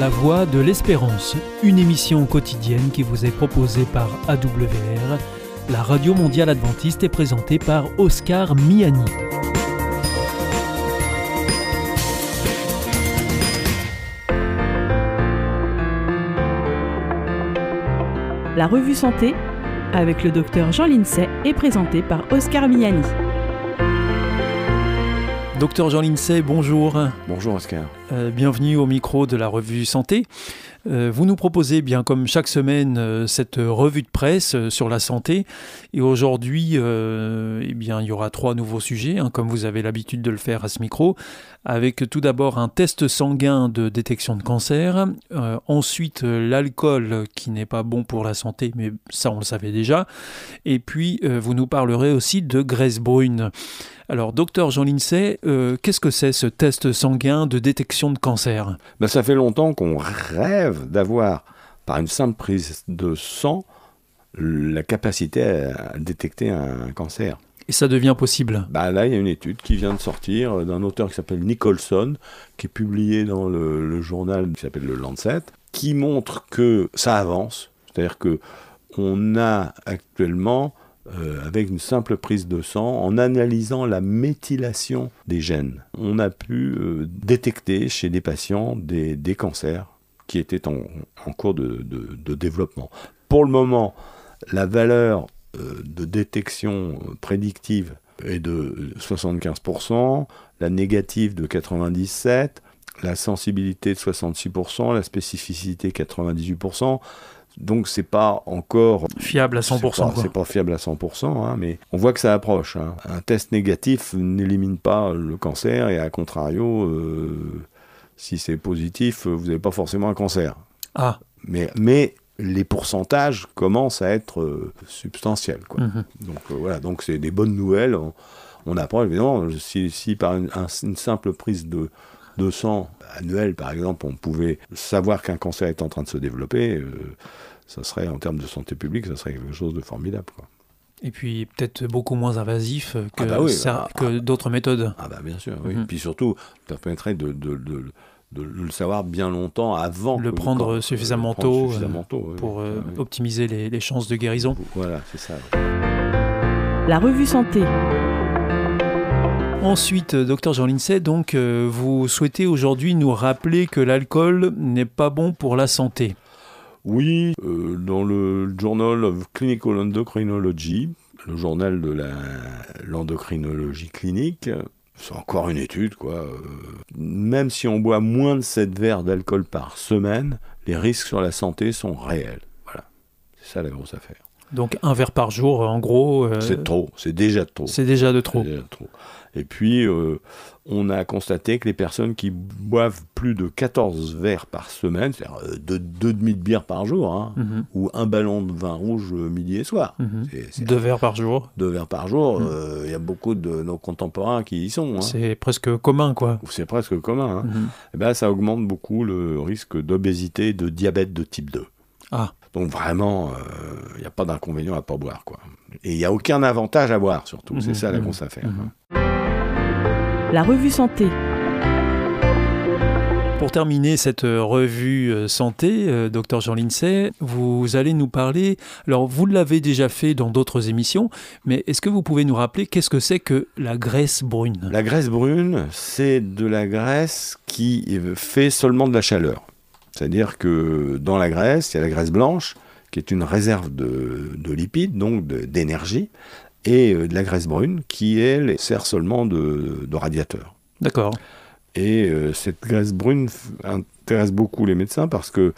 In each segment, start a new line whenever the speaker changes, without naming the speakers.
La Voix de l'Espérance, une émission quotidienne qui vous est proposée par AWR, la radio mondiale adventiste est présentée par Oscar Miani.
La revue Santé avec le docteur Jean Lincey est présentée par Oscar Miani.
Docteur Jean Lincey, bonjour.
Bonjour Oscar.
Euh, bienvenue au micro de la revue Santé. Euh, vous nous proposez, bien comme chaque semaine, euh, cette revue de presse sur la santé. Et aujourd'hui, eh bien, il y aura trois nouveaux sujets, hein, comme vous avez l'habitude de le faire à ce micro, avec tout d'abord un test sanguin de détection de cancer, ensuite l'alcool qui n'est pas bon pour la santé, mais ça on le savait déjà, et puis vous nous parlerez aussi de graisse brune. Alors, docteur Jean Lincey, qu'est-ce que c'est ce test sanguin de détection de cancer
ben, Ça fait longtemps qu'on rêve d'avoir, par une simple prise de sang, la capacité à détecter un cancer.
Et ça devient possible
bah Là, il y a une étude qui vient de sortir d'un auteur qui s'appelle Nicholson, qui est publié dans le, le journal qui s'appelle le Lancet, qui montre que ça avance. C'est-à-dire que on a actuellement euh, avec une simple prise de sang, en analysant la méthylation des gènes. On a pu euh, détecter chez des patients des, cancers qui étaient en, cours de, développement. Pour le moment, la valeur euh, de détection prédictive est de 75%, la négative de 97%, la sensibilité de 66%, la spécificité 98%. Donc c'est pas encore
fiable à 100%.
C'est pas, fiable à 100%, hein, mais on voit que ça approche. Hein. Un test négatif n'élimine pas le cancer et à contrario, euh, si c'est positif, vous n'avez pas forcément un cancer.
Ah.
Mais, mais les pourcentages commencent à être euh, substantiels. Quoi.
Mhm.
Donc euh, voilà, donc c'est des bonnes nouvelles. On, apprend évidemment si, si par une, une simple prise de, de sang annuel, par exemple, on pouvait savoir qu'un cancer est en train de se développer, euh, ça serait, en termes de santé publique, ça serait quelque chose de formidable. Quoi.
Et puis peut-être beaucoup moins invasif que,
ah bah
ça,
bah,
que d'autres méthodes.
Ah bah bien sûr, oui. Mhm. Puis surtout, ça permettrait de, de, de, le savoir bien longtemps avant.
Le prendre suffisamment tôt, pour euh, optimiser les, les, chances de guérison.
Voilà, c'est ça.
La revue Santé.
Ensuite, euh, docteur Jean Lincey, donc euh, vous souhaitez aujourd'hui nous rappeler que l'alcool n'est pas bon pour la santé.
Oui, euh, dans le Journal of Clinical Endocrinology, le journal de l'endocrinologie clinique, c'est encore une étude, quoi. même si on boit moins de 7 verres d'alcool par semaine, les risques sur la santé sont réels. Voilà. C'est ça la grosse affaire.
Donc un verre par jour, en gros.
c'est trop, c'est déjà trop.
C'est déjà de trop.
Déjà trop. Et puis, euh, on a constaté que les personnes qui boivent plus de 14 verres par semaine, c'est-à-dire euh, deux, demi de bière par jour, hein,
mhm.
ou un ballon de vin rouge euh, midi et soir.
Mhm. deux verres par jour.
Deux verres par jour, mhm. il y a beaucoup de nos contemporains qui y sont. Hein.
C'est presque commun, quoi.
C'est presque commun. Hein. Et eh ben, ça augmente beaucoup le risque d'obésité et de diabète de type 2.
Ah.
Donc vraiment, il n'y a pas d'inconvénient à ne pas boire. Quoi. Et il n'y a aucun avantage à boire, surtout. C'est ça la grosse affaire.
La revue Santé.
Pour terminer cette euh, revue euh, santé, euh, docteur Jean Lincey, vous allez nous parler, alors vous l'avez déjà fait dans d'autres émissions, mais est-ce que vous pouvez nous rappeler qu'est-ce que c'est que la graisse brune?
La graisse brune, c'est de la graisse qui fait seulement de la chaleur. C'est-à-dire que dans la graisse, il y a la graisse blanche, qui est une réserve de, de lipides, donc d'énergie, et euh, de la graisse brune qui, elle, sert seulement de, radiateur.
D'accord.
Et euh, cette graisse brune intéresse beaucoup les médecins parce que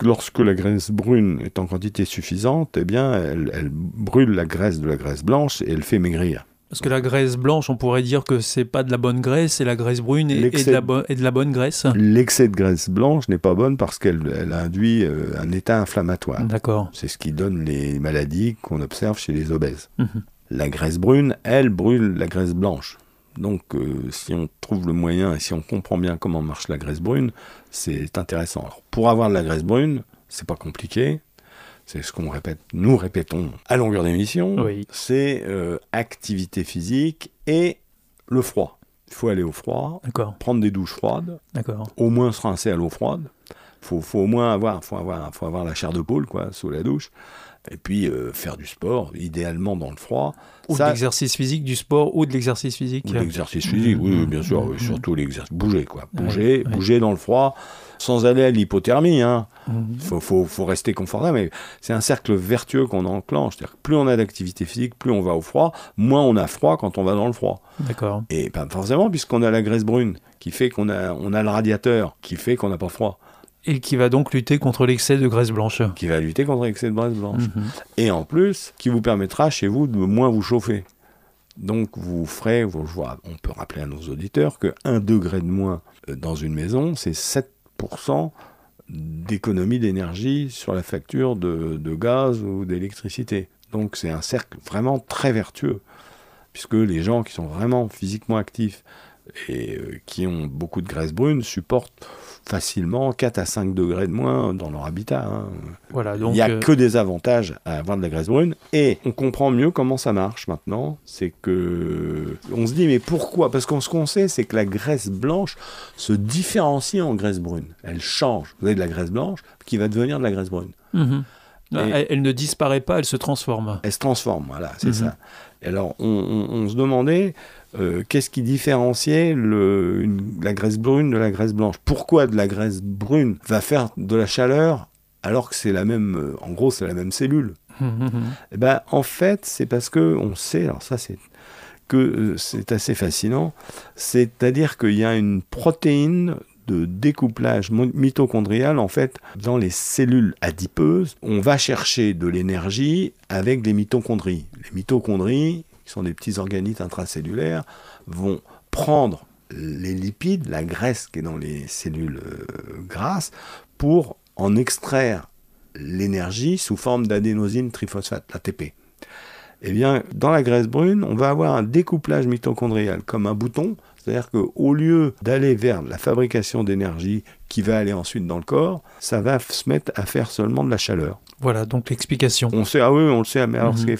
lorsque la graisse brune est en quantité suffisante, eh bien, elle brûle la graisse de la graisse blanche et elle fait maigrir.
Parce que la graisse blanche, on pourrait dire que c'est pas de la bonne graisse, c'est la graisse brune et, de la de la bonne graisse.
L'excès de graisse blanche n'est pas bonne parce qu'elle induit euh, un état inflammatoire.
D'accord.
C'est ce qui donne les maladies qu'on observe chez les obèses.
Mhm.
La graisse brune, elle, brûle la graisse blanche. Donc, euh, si on trouve le moyen et si on comprend bien comment marche la graisse brune, c'est intéressant. pour avoir de la graisse brune, c'est pas compliqué c'est ce qu'on répète, nous répétons à longueur d'émission, c'est euh, activité physique et le froid. Il faut aller au froid, prendre des douches froides, au moins se rincer à l'eau froide, faut, faut au moins avoir, faut avoir, faut avoir la chair de poule quoi, sous la douche. Et puis euh, faire du sport, idéalement dans le froid.
Ou de l'exercice physique, du sport ou de l'exercice physique.
Ou de l'exercice physique, oui, bien sûr, oui, surtout l'exercice. Bouger, quoi. Bouger, bouger dans le froid, sans aller à l'hypothermie. Hein. Mhm. Faut, faut, faut, rester confortable, mais c'est un cercle vertueux qu'on enclenche. C'est-à-dire que plus on a d'activité physique, plus on va au froid, moins on a froid quand on va dans le froid.
D'accord.
Et pas forcément, puisqu'on a la graisse brune, qui fait qu'on a, on a le radiateur, qui fait qu'on n'a pas froid.
Et qui va donc lutter contre l'excès de graisse blanche.
Qui va lutter contre l'excès de graisse blanche. Mhm. Et en plus, qui vous permettra chez vous de moins vous chauffer. Donc vous ferez, on peut rappeler à nos auditeurs que 1 degré de moins euh, dans une maison, c'est 7% d'économie d'énergie sur la facture de, gaz ou d'électricité. Donc c'est un cercle vraiment très vertueux, puisque les gens qui sont vraiment physiquement actifs et euh, qui ont beaucoup de graisse brune supportent facilement 4 à 5 degrés de moins dans leur habitat. Hein.
Voilà, donc
Il n'y a euh, que des avantages à avoir de la graisse brune. Et on comprend mieux comment ça marche maintenant. C'est que on se dit mais pourquoi? Parce qu'on ce qu'on sait, c'est que la graisse blanche se différencie en graisse brune. Elle change. Vous avez de la graisse blanche qui va devenir de la graisse brune.
Mhm. Elle, ne disparaît pas, elle se transforme.
Elle se transforme, voilà, c'est mhm. ça. alors, on, se demandait euh, qu'est-ce qui différenciait la graisse brune de la graisse blanche? Pourquoi de la graisse brune va faire de la chaleur alors que c'est la même, euh, en gros, c'est la même cellule? Eh ben, En fait, c'est parce que on sait, alors ça c'est que euh, c'est assez fascinant, c'est-à-dire qu'il y a une protéine de découplage mitochondrial, en fait, dans les cellules adipeuses, on va chercher de l'énergie avec les mitochondries. Les mitochondries, qui sont des petits organismes intracellulaires, vont prendre les lipides, la graisse qui est dans les cellules euh, grasses, pour en extraire l'énergie sous forme d'adénosine triphosphate, l'ATP. Eh bien, dans la graisse brune, on va avoir un découplage mitochondrial comme un bouton, c'est-à-dire qu'au lieu d'aller vers la fabrication d'énergie qui va aller ensuite dans le corps, ça va se mettre à faire seulement de la chaleur.
Voilà, donc l'explication.
On sait, ah oui, on le sait, mais alors mhm.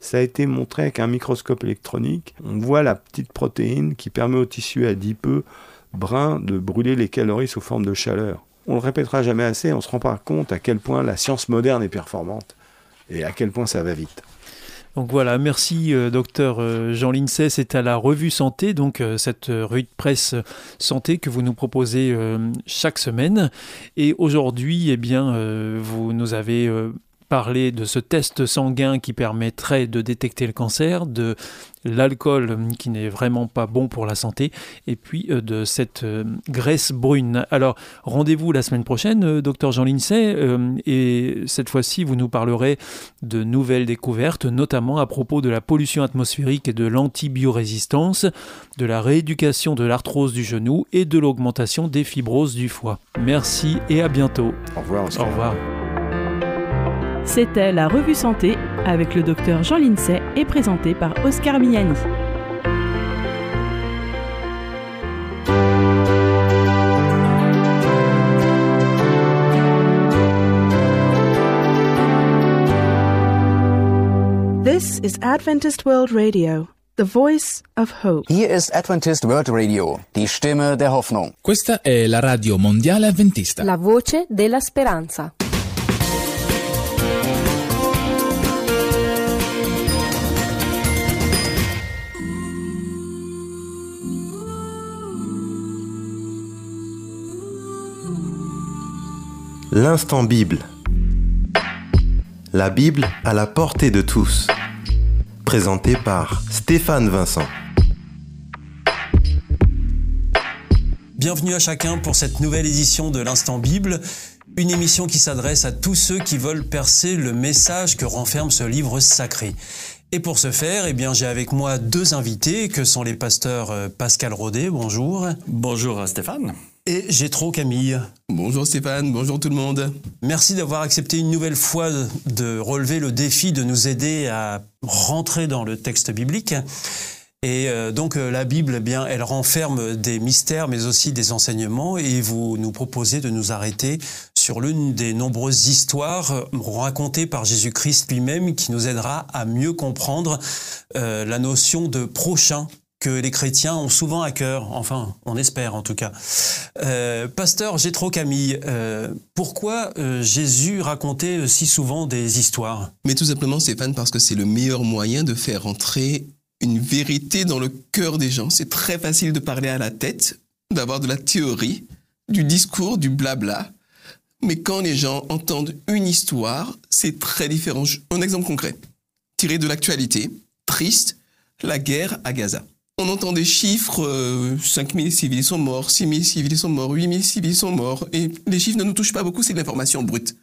ça a été montré avec un microscope électronique. On voit la petite protéine qui permet au tissu adipeux brun de brûler les calories sous forme de chaleur. On le répétera jamais assez, on se rend pas compte à quel point la science moderne est performante et à quel point ça va vite.
Donc voilà, merci euh, docteur euh, Jean Lincey, c'est à la revue Santé, donc euh, cette revue de presse santé que vous nous proposez chaque semaine. Et aujourd'hui, eh bien, vous nous avez parler de ce test sanguin qui permettrait de détecter le cancer, de l'alcool qui n'est vraiment pas bon pour la santé, et puis euh, de cette euh, graisse brune. Alors, rendez-vous la semaine prochaine, euh, docteur Jean Lincey, et cette fois-ci, vous nous parlerez de nouvelles découvertes, notamment à propos de la pollution atmosphérique et de l'antibiorésistance, de la rééducation de l'arthrose du genou et de l'augmentation des fibroses du foie. Merci et à bientôt.
Au revoir.
Au revoir.
C'était la revue Santé avec le docteur Jean Lincey et présenté par Oscar Miani.
This is Adventist World Radio, the voice of hope.
Hier ist Adventist World Radio, die Stimme der Hoffnung.
Questa è la radio mondiale adventista.
La voce della speranza.
L'instant Bible. La Bible à la portée de tous. Présenté par Stéphane Vincent.
Bienvenue à chacun pour cette nouvelle édition de l'Instant Bible, une émission qui s'adresse à tous ceux qui veulent percer le message que renferme ce livre sacré. Et pour ce faire, eh bien, j'ai avec moi deux invités que sont les pasteurs euh, Pascal Rodet, bonjour.
Bonjour Stéphane
et j'ai trop Camille.
Bonjour Stéphane, bonjour tout le monde.
Merci d'avoir accepté une nouvelle fois de relever le défi de nous aider à rentrer dans le texte biblique. Et euh, donc euh, la Bible, eh bien, elle renferme des mystères, mais aussi des enseignements. Et vous nous proposez de nous arrêter sur l'une des nombreuses histoires racontées par Jésus-Christ lui-même, qui nous aidera à mieux comprendre euh, la notion de prochain que les chrétiens ont souvent à cœur, enfin, on espère en tout cas. Euh, Pasteur Gétro Camille, euh, pourquoi euh, Jésus racontait si souvent des histoires?
Mais tout simplement, Stéphane, parce que c'est le meilleur moyen de faire entrer une vérité dans le cœur des gens. C'est très facile de parler à la tête, d'avoir de la théorie, du discours, du blabla. Mais quand les gens entendent une histoire, c'est très différent. Un exemple concret, tiré de l'actualité, triste, la guerre à Gaza. On entend des chiffres, euh, 5000 civils sont morts, 6000 civils sont morts, 8000 civils sont morts, et les chiffres ne nous touchent pas beaucoup, c'est de l'information brute.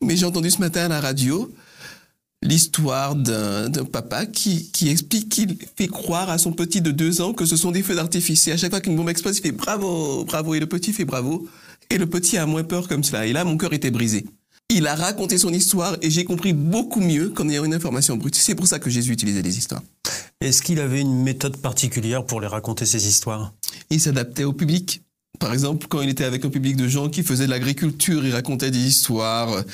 Mais j'ai entendu ce matin à la radio l'histoire d'un d'un papa qui, qui explique qu'il fait croire à son petit de deux ans que ce sont des feux d'artifice. Et à chaque fois qu'une bombe explose, il fait bravo, bravo, et le petit fait bravo. Et le petit a moins peur comme cela. Et là, mon cœur était brisé. Il a raconté son histoire et j'ai compris beaucoup mieux qu'en ayant une information brute. C'est pour ça que Jésus utilisait les histoires.
Est-ce qu'il avait une méthode particulière pour les raconter ces histoires?
Il s'adaptait au public. Par exemple, quand il était avec un public de gens qui faisaient de l'agriculture, il racontait des histoires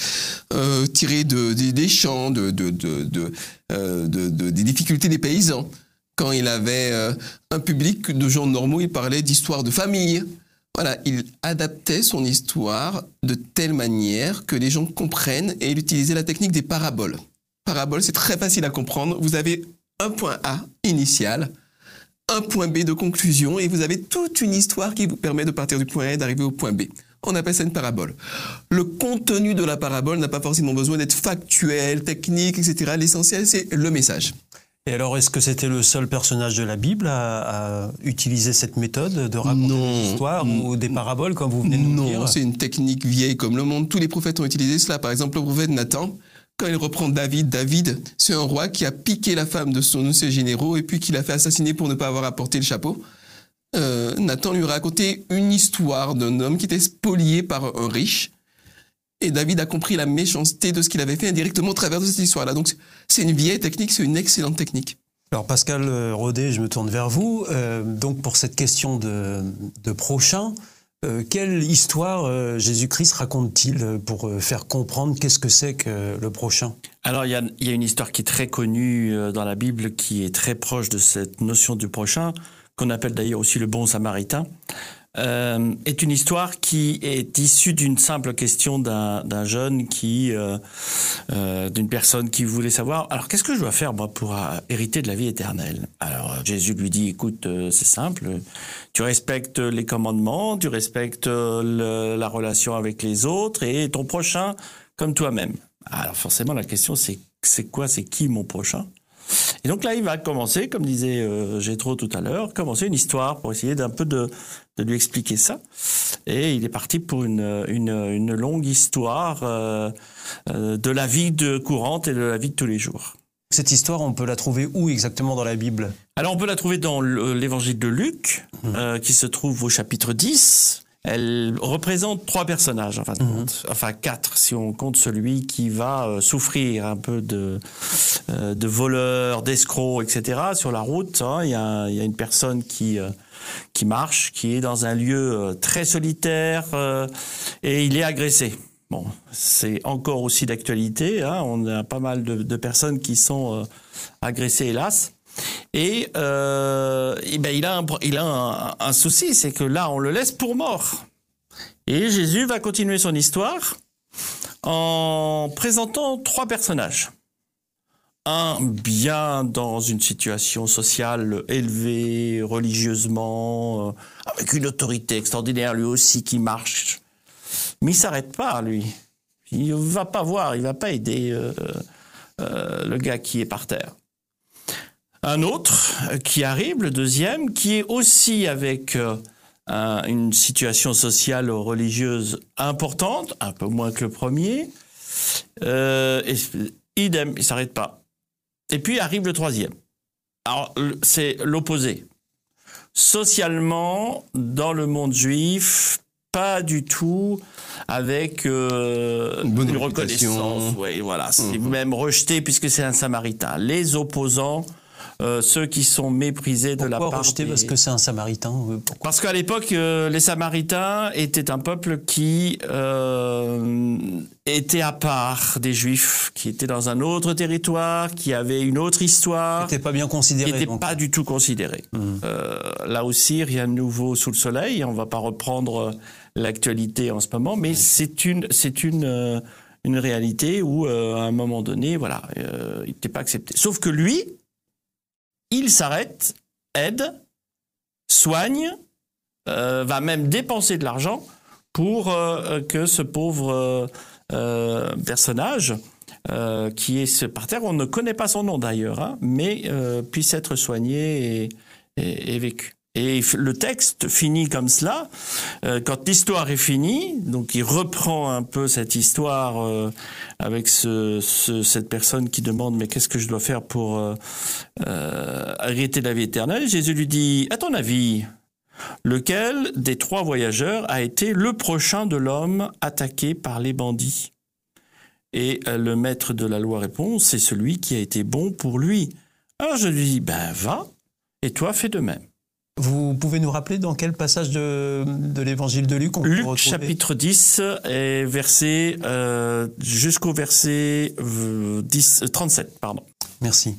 euh, tirées de, des- champs, euh, de- de- des difficultés des paysans. Quand il avait euh, un public de gens normaux, il parlait d'histoires de famille. Voilà, il adaptait son histoire de telle manière que les gens comprennent et il utilisait la technique des paraboles. Parabole, c'est très facile à comprendre. Vous avez un point A initial, un point B de conclusion et vous avez toute une histoire qui vous permet de partir du point A et d'arriver au point B. On appelle ça une parabole. Le contenu de la parabole n'a pas forcément besoin d'être factuel, technique, etc. L'essentiel, c'est le message.
Et alors, est-ce que c'était le seul personnage de la Bible à, à utiliser cette méthode de raconter
Non.
des histoires ou des paraboles, comme vous venez de nous
Non,
dire?
c'est une technique vieille comme le monde. Tous les prophètes ont utilisé cela. Par exemple, le prophète Nathan, quand il reprend David, David, c'est un roi qui a piqué la femme de son de ses généraux et puis qui l'a fait assassiner pour ne pas avoir apporté le chapeau. Euh, Nathan lui racontait une histoire d'un homme qui était spolié par un riche. Et David a compris la méchanceté de ce qu'il avait fait indirectement au travers de cette histoire-là. Donc, c'est une vieille technique, c'est une excellente technique.
Alors Pascal euh, Rodet, je me tourne vers vous. Euh, donc pour cette question de, de prochain, euh, quelle histoire euh, Jésus-Christ raconte-t-il euh, pour faire comprendre qu'est-ce que c'est que le prochain?
Alors, il y y a une histoire qui est très connue dans la Bible, qui est très proche de cette notion du prochain, qu'on appelle d'ailleurs aussi le bon samaritain, euh, est une histoire qui est issue d'une simple question d'un jeune qui, euh, euh, d'une personne qui voulait savoir, alors qu'est-ce que je dois faire moi pour hériter de la vie éternelle? Alors Jésus lui dit, écoute, c'est simple, tu respectes les commandements, tu respectes la relation avec les autres et ton prochain comme toi-même. Alors forcément, la question c'est c'est quoi, c'est qui mon prochain? Et donc là, il va commencer, comme disait euh, Gétro tout à l'heure, commencer une histoire pour essayer d'un peu de, de lui expliquer ça. Et il est parti pour une, une, une longue histoire euh, euh, de la vie de courante et de la vie de tous les jours.
Cette histoire, on peut la trouver où exactement dans la Bible?
Alors on peut la trouver dans le- l'évangile de Luc, euh, qui se trouve au chapitre 10. Elle représente trois personnages, en fin de compte. Enfin, quatre, si on compte celui qui va euh, souffrir un peu de, euh, de voleurs, d'escrocs, etc. Sur la route, hein. il y, a, y a une personne qui, euh, qui marche, qui est dans un lieu euh, très solitaire, euh, et il est agressé. Bon, c'est encore aussi d'actualité. Hein. On a pas mal de, de personnes qui sont euh, agressées, hélas. Et, euh, eh ben, il a, un, il a un, souci, c'est que là, on le laisse pour mort. Et Jésus va continuer son histoire en présentant trois personnages. Un bien dans une situation sociale élevée, religieusement, euh, avec une autorité extraordinaire, lui aussi qui marche. Mais il s'arrête pas, lui. Il va pas voir, il va pas aider euh, le gars qui est par terre. Un autre euh, qui arrive, le deuxième, qui est aussi avec euh, un- une situation sociale ou religieuse importante, un peu moins que le premier. Euh, et, idem, il s'arrête pas. Et puis arrive le troisième. Alors, c'est l'opposé. Socialement, dans le monde juif, pas du tout avec euh,
Une bonne
une
réputation.
reconnaissance. Oui, voilà. C'est
Mhm.
même rejeté puisque c'est un samaritain. Les opposants euh, ceux qui sont méprisés de la part
rejeté
des-
Parce que c'est un Samaritain. euh, pourquoi
Parce qu'à l'époque, euh, les Samaritains étaient un peuple qui euh, était à part des Juifs, qui était dans un autre territoire, qui avait une autre histoire,
C'était pas bien
qui
considéré.
n'était
donc.
pas du tout considéré.
Mhm.
Euh, là aussi, rien de nouveau sous le soleil. On va pas reprendre l'actualité en ce moment, mais c'est une, c'est une, une réalité où, euh, à un moment donné, voilà, euh, il n'était pas accepté. Sauf que lui, il s'arrête, aide, soigne, euh, va même dépenser de l'argent pour euh, que ce pauvre euh, euh, personnage euh, qui est ce- par terre, on ne connaît pas son nom d'ailleurs, hein, mais euh, puisse être soigné et vécu. Et le texte finit comme cela. Euh, quand l'histoire est finie, donc il reprend un peu cette histoire euh, avec ce, ce- cette personne qui demande mais qu'est-ce que je dois faire pour euh, euh, de la vie éternelle? Jésus lui dit à ton avis, lequel des trois voyageurs a été le prochain de l'homme attaqué par les bandits? Et euh, le maître de la loi répond, c'est celui qui a été bon pour lui. Alors je lui dis, ben va, et toi fais de même.
Vous pouvez nous rappeler dans quel passage de, de l'évangile de Luc on peut
Luc
retrouver
chapitre 10 et verset euh, jusqu'au verset euh, 10, euh, 37, pardon.
Merci.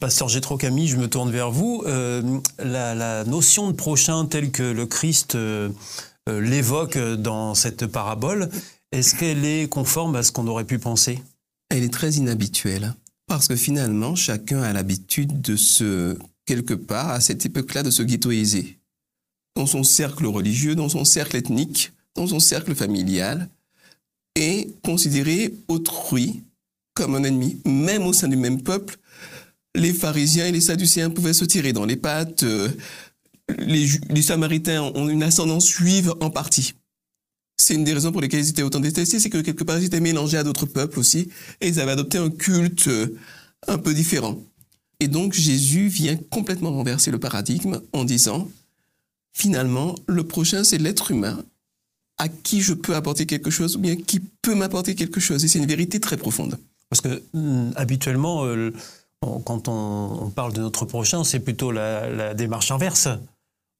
Pasteur Gétro Camille, je me tourne vers vous. Euh, la, la notion de prochain telle que le Christ euh, euh, l'évoque dans cette parabole, est-ce qu'elle est conforme à ce qu'on aurait pu penser?
Elle est très inhabituelle. Parce que finalement, chacun a l'habitude de se, quelque part, à cette époque-là, de se ghettoiser. Dans son cercle religieux, dans son cercle ethnique, dans son cercle familial, et considérer autrui comme un ennemi. Même au sein du même peuple, les pharisiens et les sadducéens pouvaient se tirer dans les pattes. euh, les, les samaritains ont une ascendance juive en partie. C'est une des raisons pour lesquelles ils étaient autant détestés, c'est que quelque part ils étaient mélangés à d'autres peuples aussi, et ils avaient adopté un culte euh, un peu différent. Et donc Jésus vient complètement renverser le paradigme en disant, finalement, le prochain c'est l'être humain à qui je peux apporter quelque chose, ou bien qui peut m'apporter quelque chose. Et c'est une vérité très profonde.
Parce que hum, habituellement, euh, quand on, on parle de notre prochain, c'est plutôt la, la démarche inverse.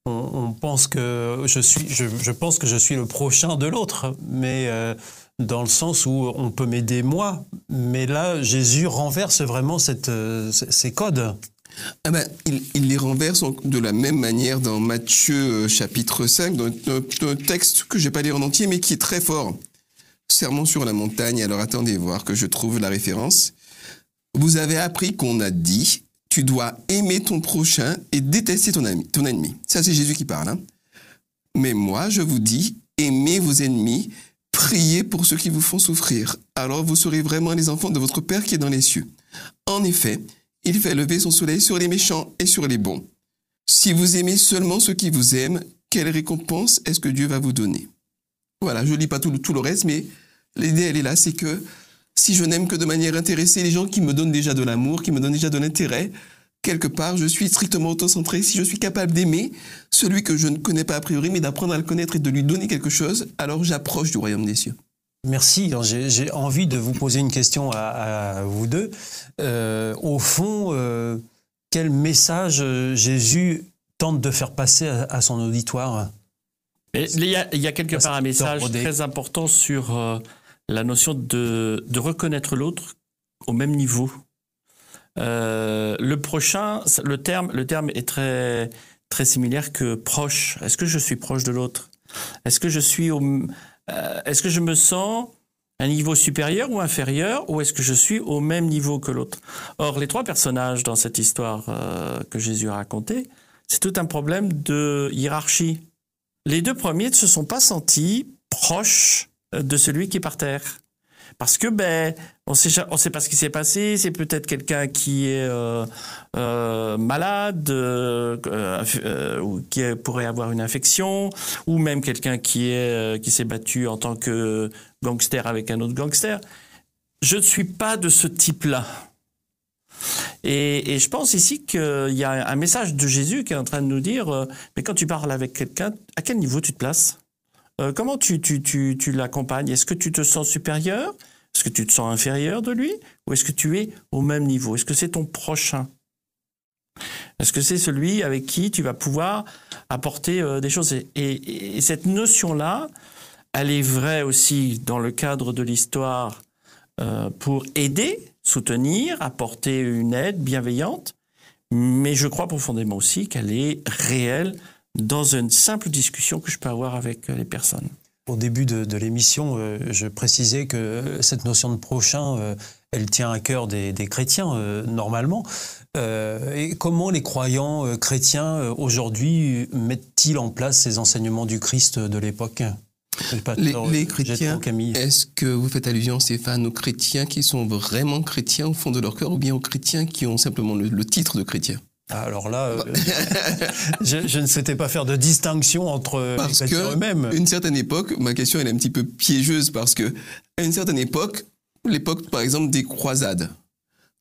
On, pense que je suis, je, pense que je suis le prochain de l'autre, mais euh, dans le sens où on peut m'aider moi. Mais là, Jésus renverse vraiment euh, ces codes.
Ah ben, il, les renverse en- de la même manière dans Matthieu euh, chapitre 5, dans un, un texte que je vais pas lire en entier, mais qui est très fort. Sermon sur la montagne, alors attendez voir que je trouve la référence. Vous avez appris qu'on a dit, tu dois aimer ton prochain et détester ton, ami, ton ennemi. Ça, c'est Jésus qui parle. hein. Mais moi, je vous dis, aimez vos ennemis, priez pour ceux qui vous font souffrir. Alors vous serez vraiment les enfants de votre Père qui est dans les cieux. En effet, il fait lever son soleil sur les méchants et sur les bons. Si vous aimez seulement ceux qui vous aiment, quelle récompense est-ce que Dieu va vous donner? Voilà, je lis pas tout, tout le reste, mais l'idée, elle est là, c'est que si je n'aime que de manière intéressée les gens qui me donnent déjà de l'amour, qui me donnent déjà de l'intérêt, quelque part, je suis strictement autocentré. Si je suis capable d'aimer celui que je ne connais pas a priori, mais d'apprendre à le connaître et de lui donner quelque chose, alors j'approche du royaume des cieux.
Merci. J'ai envie de vous poser une question à, à vous deux. Euh, au fond, euh, quel message euh, Jésus tente de faire passer à, à son auditoire?
Il y a, il y a quelque part un message très important sur euh, la notion de, reconnaître l'autre au même niveau. Euh, le prochain, le terme, le terme est très, très similaire que proche. Est-ce que je suis proche de l'autre? Est-ce que je suis au, euh, est-ce que je me sens un niveau supérieur ou inférieur ou est-ce que je suis au même niveau que l'autre? Or, les trois personnages dans cette histoire euh, que Jésus a racontée, c'est tout un problème de hiérarchie. Les deux premiers ne se sont pas sentis proches de celui qui est par terre. Parce que ben on sait sait pas ce qui s'est passé. C'est peut-être quelqu'un qui est euh, euh, malade, euh, qui pourrait avoir une infection, ou même quelqu'un qui qui s'est battu en tant que gangster avec un autre gangster. Je ne suis pas de ce type-là. Et, je pense ici qu'il y a un message de Jésus qui est en train de nous dire, mais quand tu parles avec quelqu'un, à quel niveau tu te places? Euh, Comment tu, tu, tu, tu l'accompagnes? Est-ce que tu te sens supérieur? Est-ce que tu te sens inférieur de lui? Ou est-ce que tu es au même niveau? Est-ce que c'est ton prochain? Est-ce que c'est celui avec qui tu vas pouvoir apporter euh, des choses? Et, et- et cette notion-là, elle est vraie aussi dans le cadre de l'histoire euh, pour aider, soutenir, apporter une aide bienveillante, mais je crois profondément aussi qu'elle est réelle dans une simple discussion que je peux avoir avec euh, les personnes.
Au début de, de l'émission, euh, je précisais que cette notion de prochain, euh, elle tient à cœur des, des chrétiens euh, normalement. Euh, et comment les croyants euh, chrétiens euh, aujourd'hui mettent-ils en place ces enseignements du Christ de l'époque?
Les, les chrétiens, est-ce que vous faites allusion, Stéphane, aux chrétiens qui sont vraiment chrétiens au fond de leur cœur ou bien aux chrétiens qui ont simplement le, le titre de chrétien?
Alors là, euh, je, je ne souhaitais pas faire de distinction entre les
Parce
chrétiens
que,
eux-mêmes.
une certaine époque, ma question elle est un petit peu piégeuse parce que, à une certaine époque, l'époque par exemple des croisades,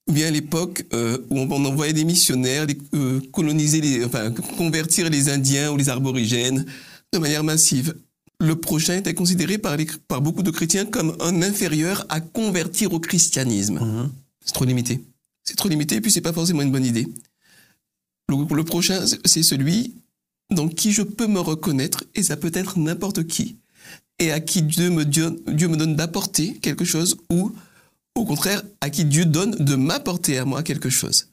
ou bien l'époque euh, où on, envoyait des missionnaires les- euh, coloniser, les, enfin convertir les Indiens ou les aborigènes de manière massive. Le prochain était considéré par, les- par beaucoup de chrétiens comme un inférieur à convertir au christianisme.
Mhm.
C'est trop limité. C'est trop limité et puis c'est pas forcément une bonne idée. Le, prochain, c'est- celui dans qui je peux me reconnaître, et ça peut être n'importe qui, et à qui Dieu me, Dieu me donne d'apporter quelque chose, ou au contraire, à qui Dieu donne de m'apporter à moi quelque chose.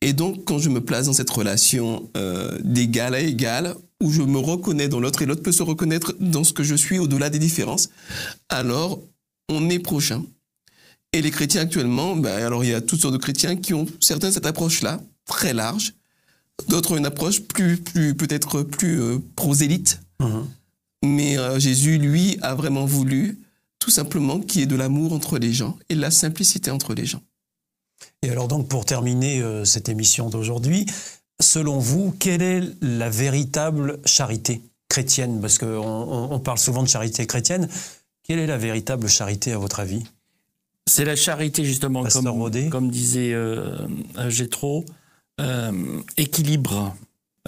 Et donc, quand je me place dans cette relation euh, d'égal à égal, où je me reconnais dans l'autre et l'autre peut se reconnaître dans ce que je suis au-delà des différences, alors on est prochain. Et les chrétiens actuellement, ben, alors il y a toutes sortes de chrétiens qui ont certains cette approche-là, très large, d'autres ont une approche plus, plus peut-être plus euh, prosélyte.
Mhm.
Mais euh, Jésus, lui, a vraiment voulu tout simplement qu'il y ait de l'amour entre les gens et de la simplicité entre les gens.
Et alors donc pour terminer euh, cette émission d'aujourd'hui, selon vous, quelle est la véritable charité chrétienne? Parce qu'on on, on parle souvent de charité chrétienne. Quelle est la véritable charité à votre avis?
C'est la charité, justement,
Pasteur
comme, comme disait euh, euh, Gétro, euh, équilibre.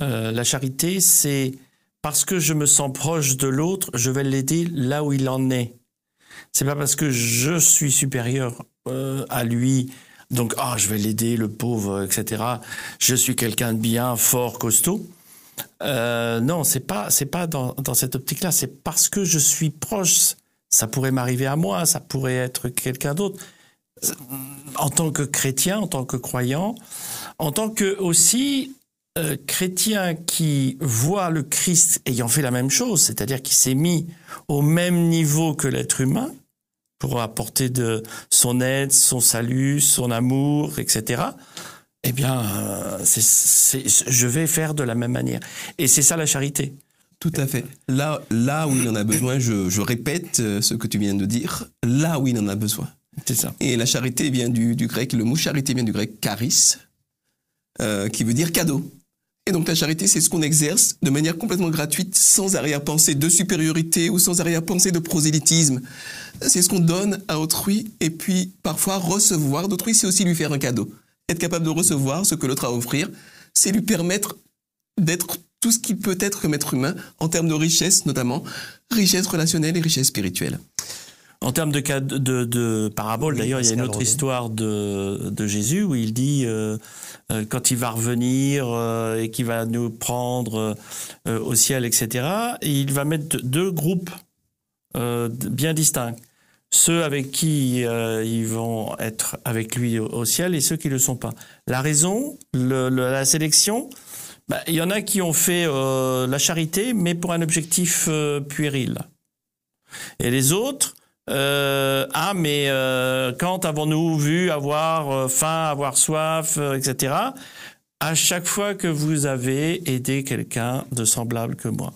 Euh, la charité, c'est parce que je me sens proche de l'autre, je vais l'aider là où il en est. C'est pas parce que je suis supérieur euh, à lui, donc ah je vais l'aider, le pauvre, etc. Je suis quelqu'un de bien, fort, costaud. Euh, non, c'est pas c'est pas dans, dans cette optique-là. C'est parce que je suis proche. Ça pourrait m'arriver à moi, ça pourrait être quelqu'un d'autre. En tant que chrétien, en tant que croyant, en tant que aussi euh, chrétien qui voit le Christ ayant fait la même chose, c'est-à-dire qui s'est mis au même niveau que l'être humain pour apporter de son aide, son salut, son amour, etc. Eh bien, euh, je vais faire de la même manière. Et c'est ça la charité.
Tout à fait. Là, là où il en a besoin, je, je répète euh, ce que tu viens de dire, là où il en a besoin.
C'est ça.
Et la charité vient du, du grec, le mot charité vient du grec charis, euh, qui veut dire cadeau. Et donc la charité, c'est ce qu'on exerce de manière complètement gratuite, sans arrière-pensée de supériorité ou sans arrière-pensée de prosélytisme. C'est ce qu'on donne à autrui, et puis parfois recevoir d'autrui, c'est aussi lui faire un cadeau. Être capable de recevoir ce que l'autre a à offrir, c'est lui permettre d'être tout ce qu'il peut être comme être humain, en termes de richesse notamment, richesse relationnelle et richesse spirituelle.
En termes de, cas de, de, de parabole,
Oui,
d'ailleurs, il y a une autre histoire de, de Jésus où il dit euh, euh, quand il va revenir euh, et qu'il va nous prendre au ciel, etc. Et il va mettre deux- groupes bien distincts. Ceux avec qui ils vont être avec lui au, au ciel et ceux qui ne le sont pas. La raison, le- le- la sélection, bah, il y en a qui ont fait la charité, mais pour un objectif puéril. Et les autres, euh, ah mais euh, quand avons-nous vu avoir euh, faim, avoir soif, etc. À chaque fois que vous avez aidé quelqu'un de semblable que moi,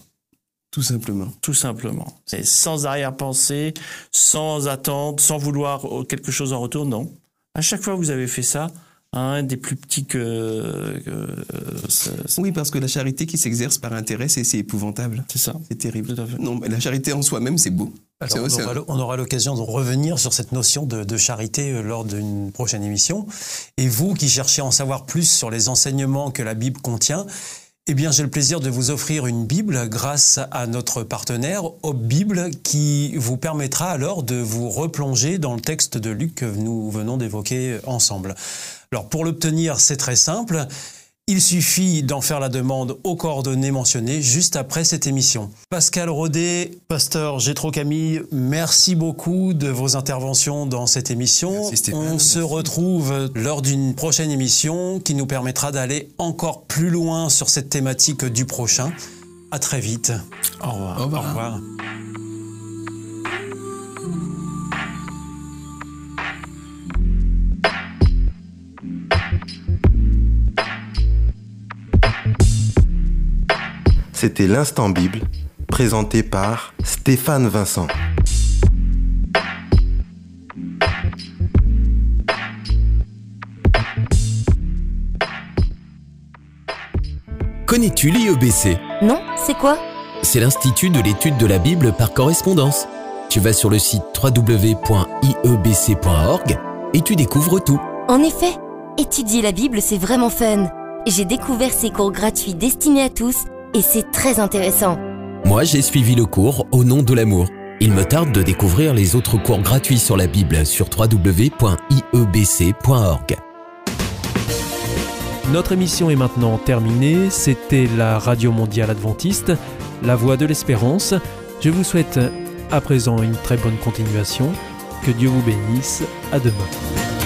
Tout simplement.
tout simplement. C'est sans arrière-pensée, sans attente, sans vouloir quelque chose en retour, non. À chaque fois que vous avez fait ça, un des plus petits que... que, euh, c'est- c'est-
Oui, parce que la charité qui s'exerce par intérêt, c'est c'est épouvantable.
c'est ça.
C'est terrible.
Tout à fait.
Non, mais la charité en soi-même, c'est beau.
Alors,
C'est-
on, aura, on l'occasion de revenir sur cette notion de, de charité euh, lors d'une prochaine émission. Et vous qui cherchez à en savoir plus sur les enseignements que la Bible contient, eh bien, j'ai le plaisir de vous offrir une Bible grâce à notre partenaire Bible qui vous permettra alors de vous replonger dans le texte de Luc que nous venons d'évoquer ensemble. Alors, pour l'obtenir, c'est très simple. il suffit d'en faire la demande aux coordonnées mentionnées juste après cette émission. Pascal Rodet, pasteur Gétro Camille, merci beaucoup de vos interventions dans cette émission. On se retrouve lors d'une prochaine émission qui nous permettra d'aller encore plus loin sur cette thématique du prochain. À très vite.
Au revoir.
Au revoir.
Au revoir.
C'était l'instant Bible, présenté par Stéphane Vincent.
Connais-tu l'IEBC
Non, c'est quoi?
C'est l'Institut de l'étude de la Bible par correspondance. Tu vas sur le site www.iebc.org et tu découvres tout.
En effet, étudier la Bible, c'est vraiment fun. J'ai découvert ces cours gratuits destinés à tous et c'est très intéressant.
Moi, j'ai suivi le cours Au nom de l'amour. Il me tarde de découvrir les autres cours gratuits sur la Bible sur www.iebc.org.
Notre émission est maintenant terminée. C'était la Radio Mondiale Adventiste, la voix de l'espérance. Je vous souhaite à présent une très bonne continuation. Que Dieu vous bénisse. À demain.